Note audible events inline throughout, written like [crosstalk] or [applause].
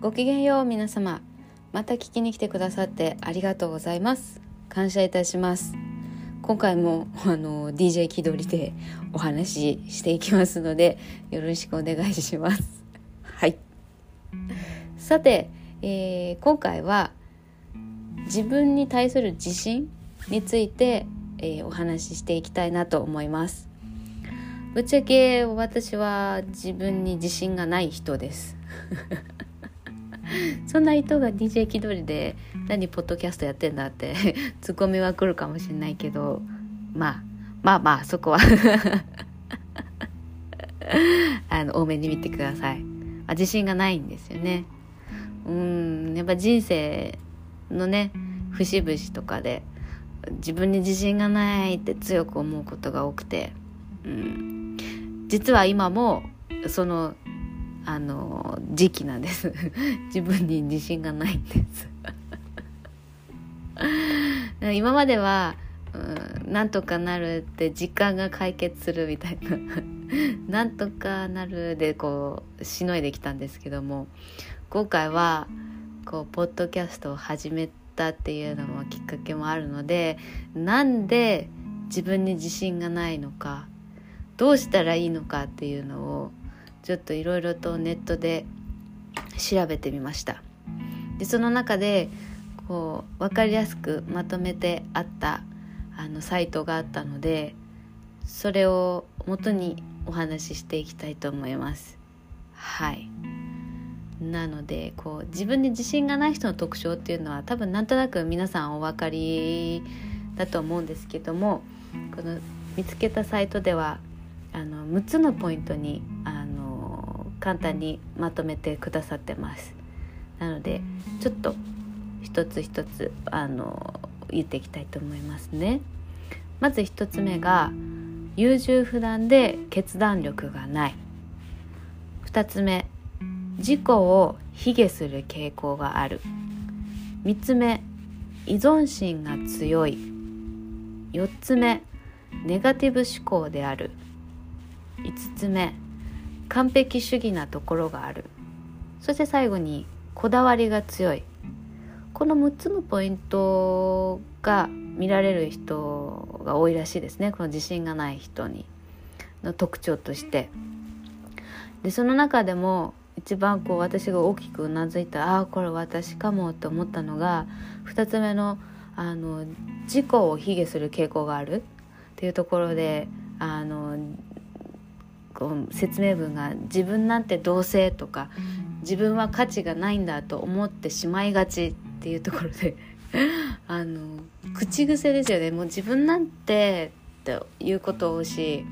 ごきげんよう皆様。また聞きに来てくださってありがとうございます。感謝いたします。今回もあの DJ 気取りでお話ししていきますのでよろしくお願いします。はい。さて、えー、今回は自分に対する自信について、えー、お話ししていきたいなと思います。ぶっちゃけ私は自分に自信がない人です [laughs] そんな人が DJ 気取りで何ポッドキャストやってんだって [laughs] ツッコミは来るかもしれないけどまあまあまあそこは [laughs] あの多めに見てください、あ、自信がないんですよね。うんやっぱ人生のね節々とかで自分に自信がないって強く思うことが多くて、うん、実は今もそのあの時期なんです。[laughs] 自分に自信がないんです。[laughs] 今までは、うん、なんとかなるって時間が解決するみたいな。[laughs] なんとかなるでこうしのいできたんですけども今回はこうポッドキャストを始めたっていうのもきっかけもあるのでなんで自分に自信がないのかどうしたらいいのかっていうのをちょっといろいろとネットで調べてみました。でその中でこう分かりやすくまとめてあったあのサイトがあったのでそれを元にお話ししていきたいと思います。はい。なのでこう自分に自信がない人の特徴っていうのは多分なんとなく皆さんお分かりだと思うんですけどもこの見つけたサイトではあの6つのポイントにあ簡単にまとめてくださってます。なのでちょっと一つ一つあの言っていきたいと思いますね。まず一つ目が優柔不断で決断力がない。二つ目自己を卑下する傾向がある。三つ目依存心が強い。四つ目ネガティブ思考である。五つ目完璧主義なところがある。そして最後にこだわりが強い。この6つのポイントが見られる人が多いらしいですね。この自信がない人に。の特徴として。でその中でも一番こう私が大きくうなずいたああこれ私かもって思ったのが2つ目のあの自己を卑下する傾向があるっていうところであの説明文が「自分なんてどうせ」とか「自分は価値がないんだ」と思ってしまいがちっていうところで [laughs] あの口癖ですよね。もう自分なんてっていうことをし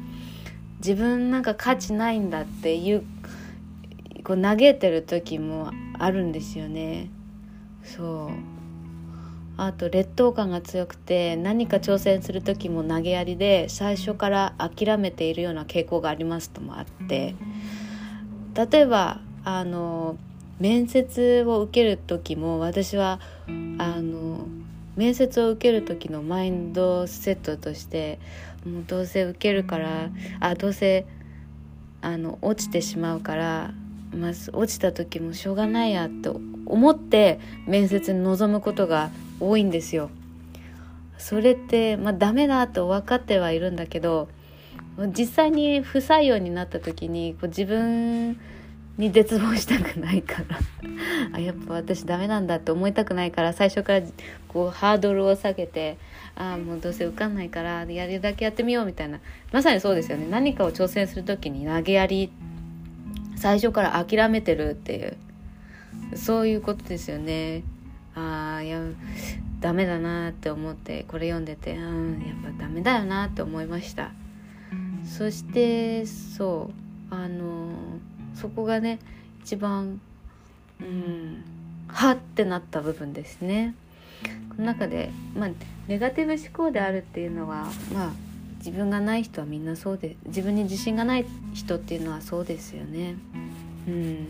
自分なんか価値ないんだっていうこう嘆いてる時もあるんですよね。そうあと劣等感が強くて何か挑戦する時も投げやりで最初から諦めているような傾向がありますともあって例えばあの面接を受ける時も私はあの面接を受ける時のマインドセットとしてもうどうせ受けるからあどうせあの落ちてしまうからまず落ちた時もしょうがないやと思って面接に臨むことが多いんですよ。それってまあダメだと分かってはいるんだけど実際に不採用になった時にこう自分に絶望したくないからあやっぱ私ダメなんだって思いたくないから最初からこうハードルを下げてああもうどうせ受かんないからやるだけやってみようみたいなまさにそうですよね何かを挑戦する時に投げやり最初から諦めてるっていうそういうことですよね。ああいやダメだなって思ってこれ読んでてうんやっぱダメだよなって思いました。そしてそうあのそこがね一番うんはってなった部分ですね。この中でまあネガティブ思考であるっていうのはまあ自分がない人はみんなそうで自分に自信がない人っていうのはそうですよね。うん。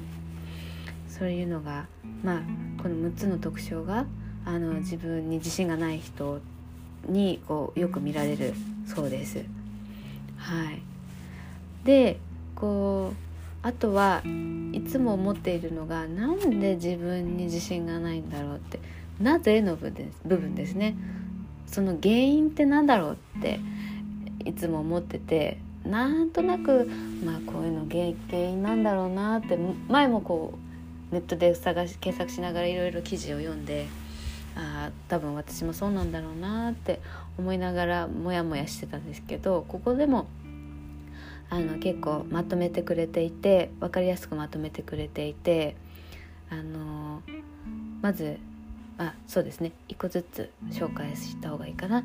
そういうのがまあこの6つの特徴があの自分に自信がない人にこうよく見られるそうです。はい、でこうあとはいつも思っているのがなんで自分に自信がないんだろうってなぜの部分ですねその原因って何だろうっていつも思っててなんとなくまあこういうの原因なんだろうなって前もこうネットで探し検索しながらいろいろ記事を読んでああ多分私もそうなんだろうなって思いながらモヤモヤしてたんですけどここでもあの結構まとめてくれていて分かりやすくまとめてくれていてあのまずあそうですね一個ずつ紹介した方がいいかな。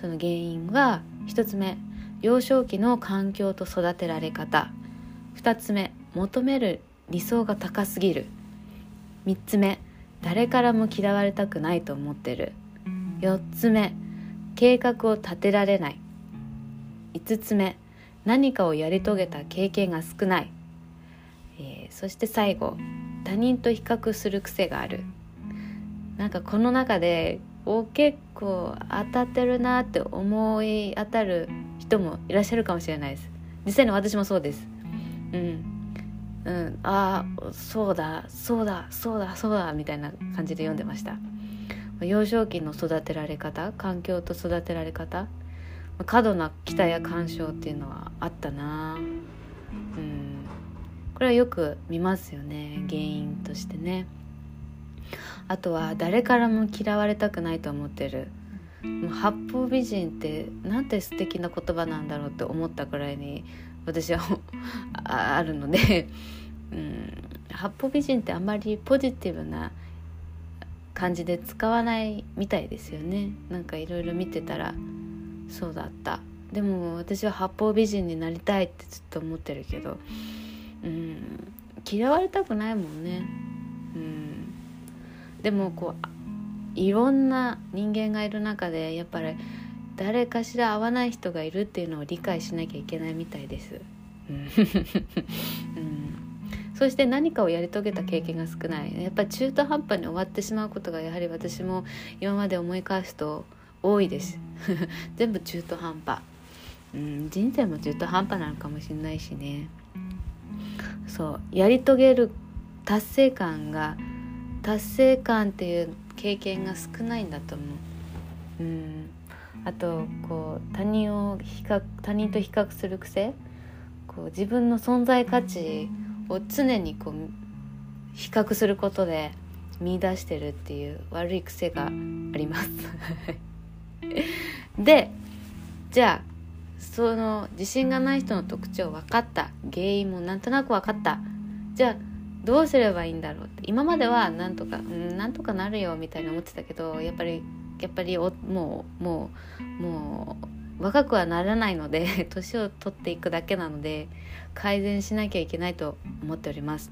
その原因は1つ目幼少期の環境と育てられ方2つ目求める理想が高すぎる。3つ目誰からも嫌われたくないと思ってる。4つ目計画を立てられない。5つ目何かをやり遂げた経験が少ない、えー、そして最後他人と比較する癖がある。なんかこの中でお結構当たってるなって思い当たる人もいらっしゃるかもしれないです。実際に私もそうです。うん。うん、ああそうだそうだそうだそうだみたいな感じで読んでました。幼少期の育てられ方環境と育てられ方過度な期待や干渉っていうのはあったな。うん。これはよく見ますよね原因としてね。あとは誰からも嫌われたくないと思ってる。もう八方美人ってなんて素敵な言葉なんだろうって思ったくらいに私はあるので、[laughs] うん、八方美人ってあんまりポジティブな感じで使わないみたいですよね。なんかいろいろ見てたらそうだった。でも私は八方美人になりたいってずっと思ってるけど、うん、嫌われたくないもんね、うん、でもこういろんな人間がいる中でやっぱり誰かしら会わない人がいるっていうのを理解しなきゃいけないみたいです。[laughs] うん、そして何かをやり遂げた経験が少ない。やっぱり中途半端に終わってしまうことがやはり私も今まで思い返すと多いです。[laughs] 全部中途半端、うん、人生も中途半端なのかもしれないしね。そう。やり遂げる達成感が達成感っていう経験が少ないんだと思う。うん。あとこう他人を比較他人と比較する癖。こう自分の存在価値を常にこう比較することで見出してるっていう悪い癖があります。[laughs] でじゃあその自信がない人の特徴分かった。原因もなんとなく分かった。じゃあどうすればいいんだろうって。今まではなんとかうんなんとかなるよみたいに思ってたけどやっぱりやっぱりもうもうもう若くはならないので [laughs] 年を取っていくだけなので改善しなきゃいけないと思っております。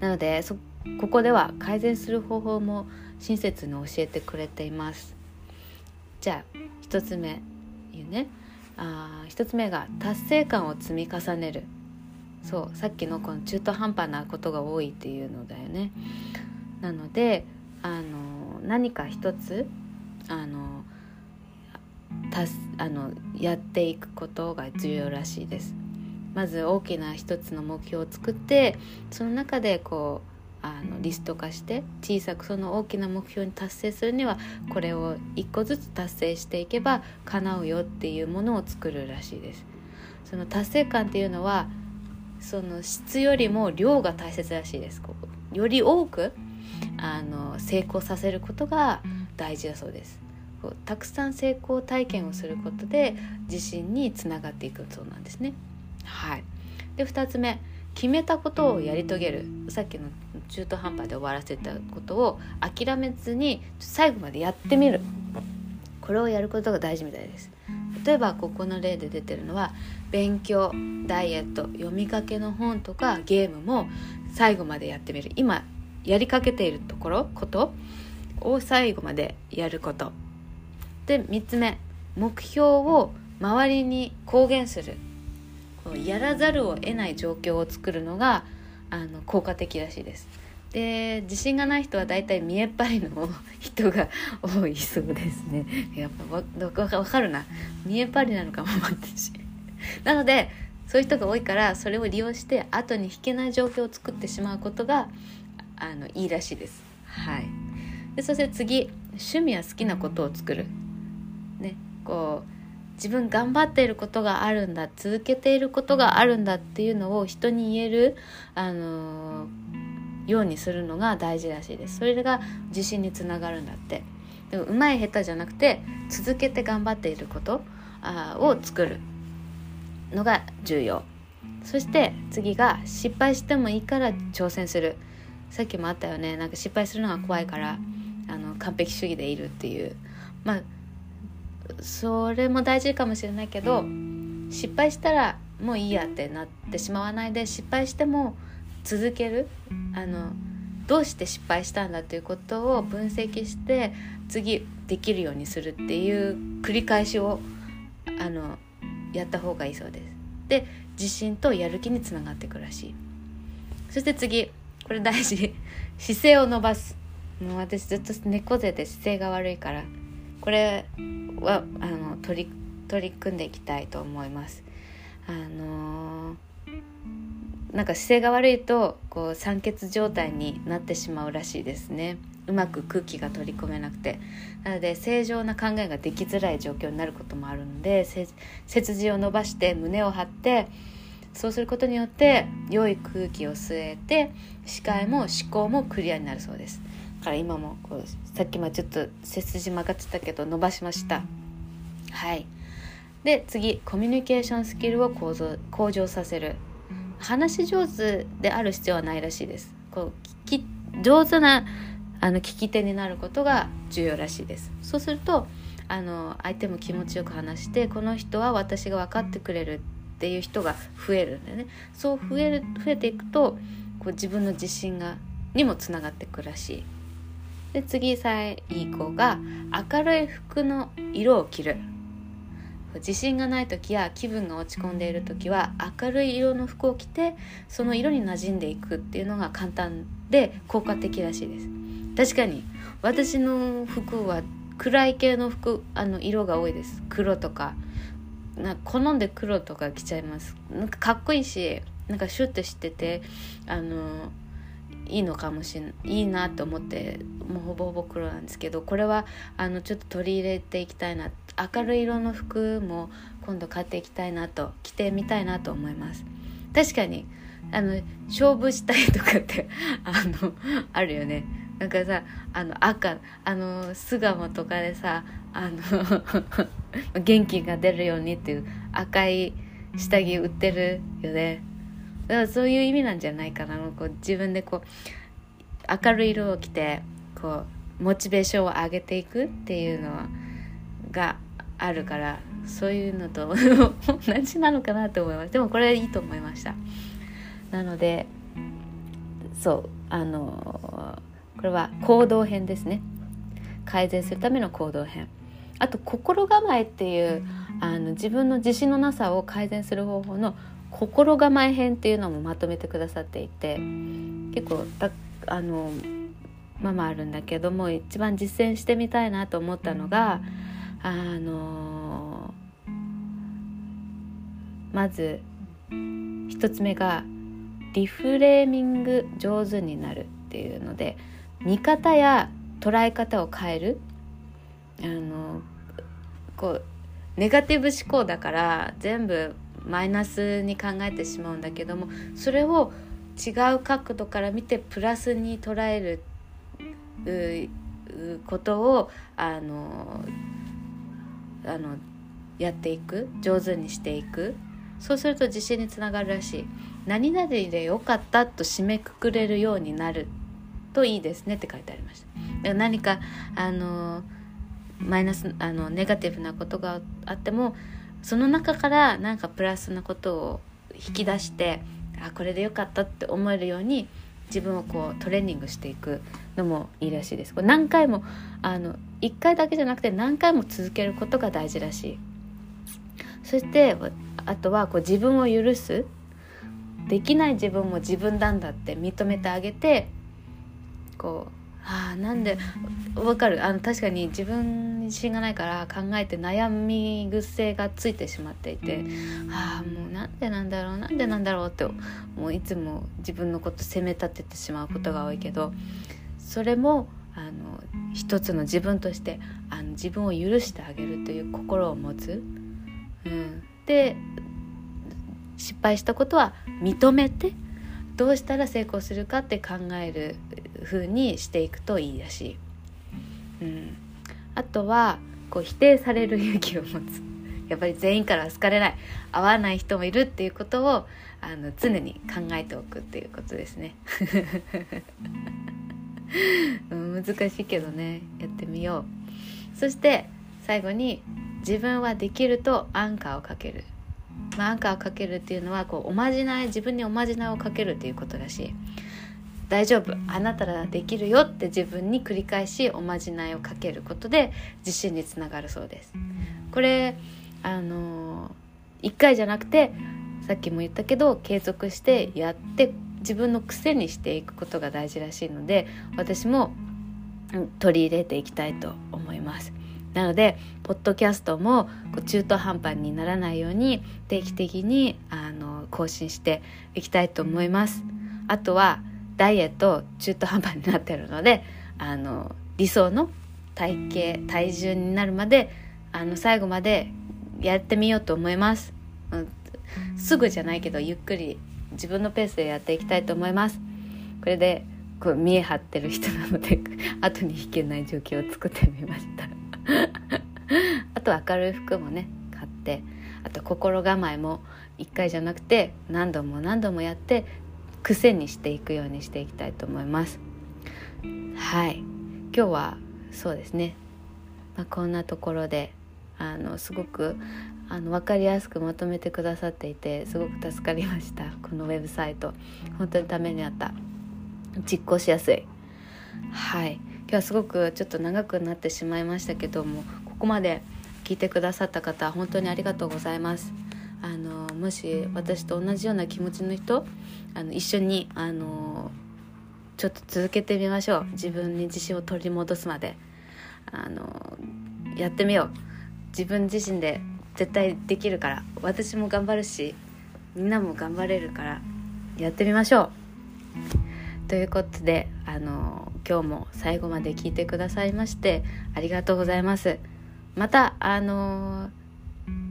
なのでそここでは改善する方法も親切に教えてくれています。じゃあ1つ目言うね。あ1つ目が達成感を積み重ねる。そうさっきのこの中途半端なことが多いっていうのだよね。なのであの何か一つあのたすあのやっていくことが重要らしいです。まず大きな一つの目標を作ってその中でこうあのリスト化して小さくその大きな目標に達成するにはこれを一個ずつ達成していけば叶うよっていうものを作るらしいです。その達成感っていうのはその質よりも量が大切らしいですこうより多くあの成功させることが大事だそうですこうたくさん成功体験をすることで自信につながっていくそうなんですね。はい。で2つ目。決めたことをやり遂げる。さっきの中途半端で終わらせたことを諦めずに最後までやってみる。これをやることが大事みたいです。例えばここの例で出てるのは勉強ダイエット読みかけの本とかゲームも最後までやってみる。今やりかけているところことを最後までやること。で3つ目。目標を周りに公言する。やらざるを得ない状況を作るのがあの効果的らしいです。で自信がない人は大体見えっ張りの [laughs] 人が多いそうですね。やっぱわかるな。見えっ張りなのかも私 [laughs] なのでそういう人が多いからそれを利用して後に引けない状況を作ってしまうことがあのいいらしいです。はい、でそして次。趣味や好きなことを作る。ね、こう自分頑張っていることがあるんだ続けていることがあるんだっていうのを人に言える、あのー、ようにするのが大事らしいです。それが自信につながるんだって。でも上手い下手じゃなくて続けて頑張っていることあを作るのが重要。そして次が失敗してもいいから挑戦する。さっきもあったよね。なんか失敗するのが怖いからあの完璧主義でいるっていう。まあそれも大事かもしれないけど失敗したらもういいやってなってしまわないで失敗しても続けるあのどうして失敗したんだということを分析して次できるようにするっていう繰り返しをあのやった方がいいそうです。で自信とやる気につながっていくらしい。そして次これ大事姿勢を伸ばすもう私ずっと猫背で姿勢が悪いからこれはあの取り取り組んでいきたいと思います。あのー、なんか姿勢が悪いとこう酸欠状態になってしまうらしいですね。うまく空気が取り込めなくてなので正常な考えができづらい状況になることもあるので背筋を伸ばして胸を張ってそうすることによって良い空気を吸えて視界も思考もクリアになるそうですから今もこうさっきもちょっと背筋曲がってたけど伸ばしました。はい。で次コミュニケーションスキルを向上向上させる。話し上手である必要はないらしいです。こうき上手なあの聞き手になることが重要らしいです。そうするとあの相手も気持ちよく話してこの人は私が分かってくれるっていう人が増えるんだよね。そう増える増えていくとこう自分の自信がにもつながってくらしい。で次最後が明るい服の色を着る。自信がない時や気分が落ち込んでいる時は明るい色の服を着てその色に馴染んでいくっていうのが簡単で効果的らしいです。確かに私の服は暗い系の服あの色が多いです。黒とか。な好んで黒とか着ちゃいます。なんかかっこいいしなんかシュッてしててあのいいのかもしれないいいなと思ってもうほぼほぼ黒なんですけどこれはあのちょっと取り入れていきたいな明るい色の服も今度買っていきたいなと着てみたいなと思います。確かにあの勝負したいとかって [laughs] あのあるよね。なんかさあの赤あの巣鴨とかでさあの [laughs] 元気が出るようにっていう赤い下着売ってるよね。だからそういう意味なんじゃないかな。こう自分でこう明るい色を着てこうモチベーションを上げていくっていうのがあるからそういうのと [laughs] 同じなのかなと思います。でもこれいいと思いました。なのでそうあのこれは行動編ですね。改善するための行動編。あと心構えっていうあの自分の自信のなさを改善する方法の心構え編っていうのもまとめてくださっていて結構たあのまあまああるんだけども一番実践してみたいなと思ったのがあのまず一つ目がリフレーミング上手になるっていうので見方や捉え方を変える。あのこうネガティブ思考だから全部マイナスに考えてしまうんだけどもそれを違う角度から見てプラスに捉えることをあのあのやっていく。上手にしていく。そうすると自信につながるらしい。何々でよかったと締めくくれるようになるといいですねって書いてありました。何かあのマイナスあのネガティブなことがあってもその中からなんかプラスなことを引き出してあこれでよかったって思えるように自分をこうトレーニングしていくのもいいらしいです。これ何回もあの1回だけじゃなくて何回も続けることが大事らしい。そしてあとはこう自分を許す。できない自分も自分なんだって認めてあげてこうあなんでわかる。あの確かに自分に自信がないから考えて悩み癖がついてしまっていてああもうなんでなんだろうなんでなんだろうってもういつも自分のこと責め立ててしまうことが多いけどそれもあの一つの自分としてあの自分を許してあげるという心を持つ。うん、で失敗したことは認めてどうしたら成功するかって考える風にしていくといいだし、うん、あとはこう否定される勇気を持つ。やっぱり全員から好かれない。合わない人もいるっていうことをあの常に考えておくっていうことですね。[laughs] 難しいけどね。やってみよう。そして最後に自分はできるとアンカーをかける。まあ、アンカーをかけるっていうのはこうおまじない自分におまじないをかけるっていうことだし大丈夫あなたならできるよって自分に繰り返しおまじないをかけることで自信につながるそうです。これあの1回じゃなくてさっきも言ったけど継続してやって自分の癖にしていくことが大事らしいので私も取り入れていきたいと思います。なのでポッドキャストも中途半端にならないように定期的にあの更新していきたいと思います。あとはダイエット中途半端になってるのであの理想の体型体重になるまであの最後までやってみようと思います、うん、すぐじゃないけどゆっくり自分のペースでやっていきたいと思います。これでこう見え張ってる人なので [laughs] 後に引けない状況を作ってみました。[laughs] あと明るい服もね買ってあと心構えも1回じゃなくて何度も何度もやって癖にしていくようにしていきたいと思います。はい。今日はそうですね、まあ、こんなところであのすごくあの分かりやすくまとめてくださっていてすごく助かりました。このウェブサイト。本当にためになった。実行しやすい。はい。今日はすごくちょっと長くなってしまいましたけどもここまで聞いてくださった方本当にありがとうございます。あのもし私と同じような気持ちの人あの一緒にあのちょっと続けてみましょう。自分に自信を取り戻すまで。あのやってみよう。自分自身で絶対できるから。私も頑張るしみんなも頑張れるから。やってみましょう。ということであの今日も最後まで聞いてくださいましてありがとうございます。またあの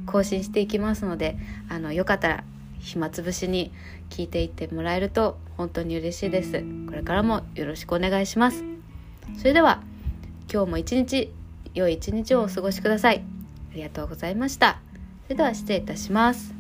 更新していきますのであのよかったら暇つぶしに聞いていってもらえると本当に嬉しいです。これからもよろしくお願いします。それでは今日も一日良い一日をお過ごしください。ありがとうございました。それでは失礼いたします。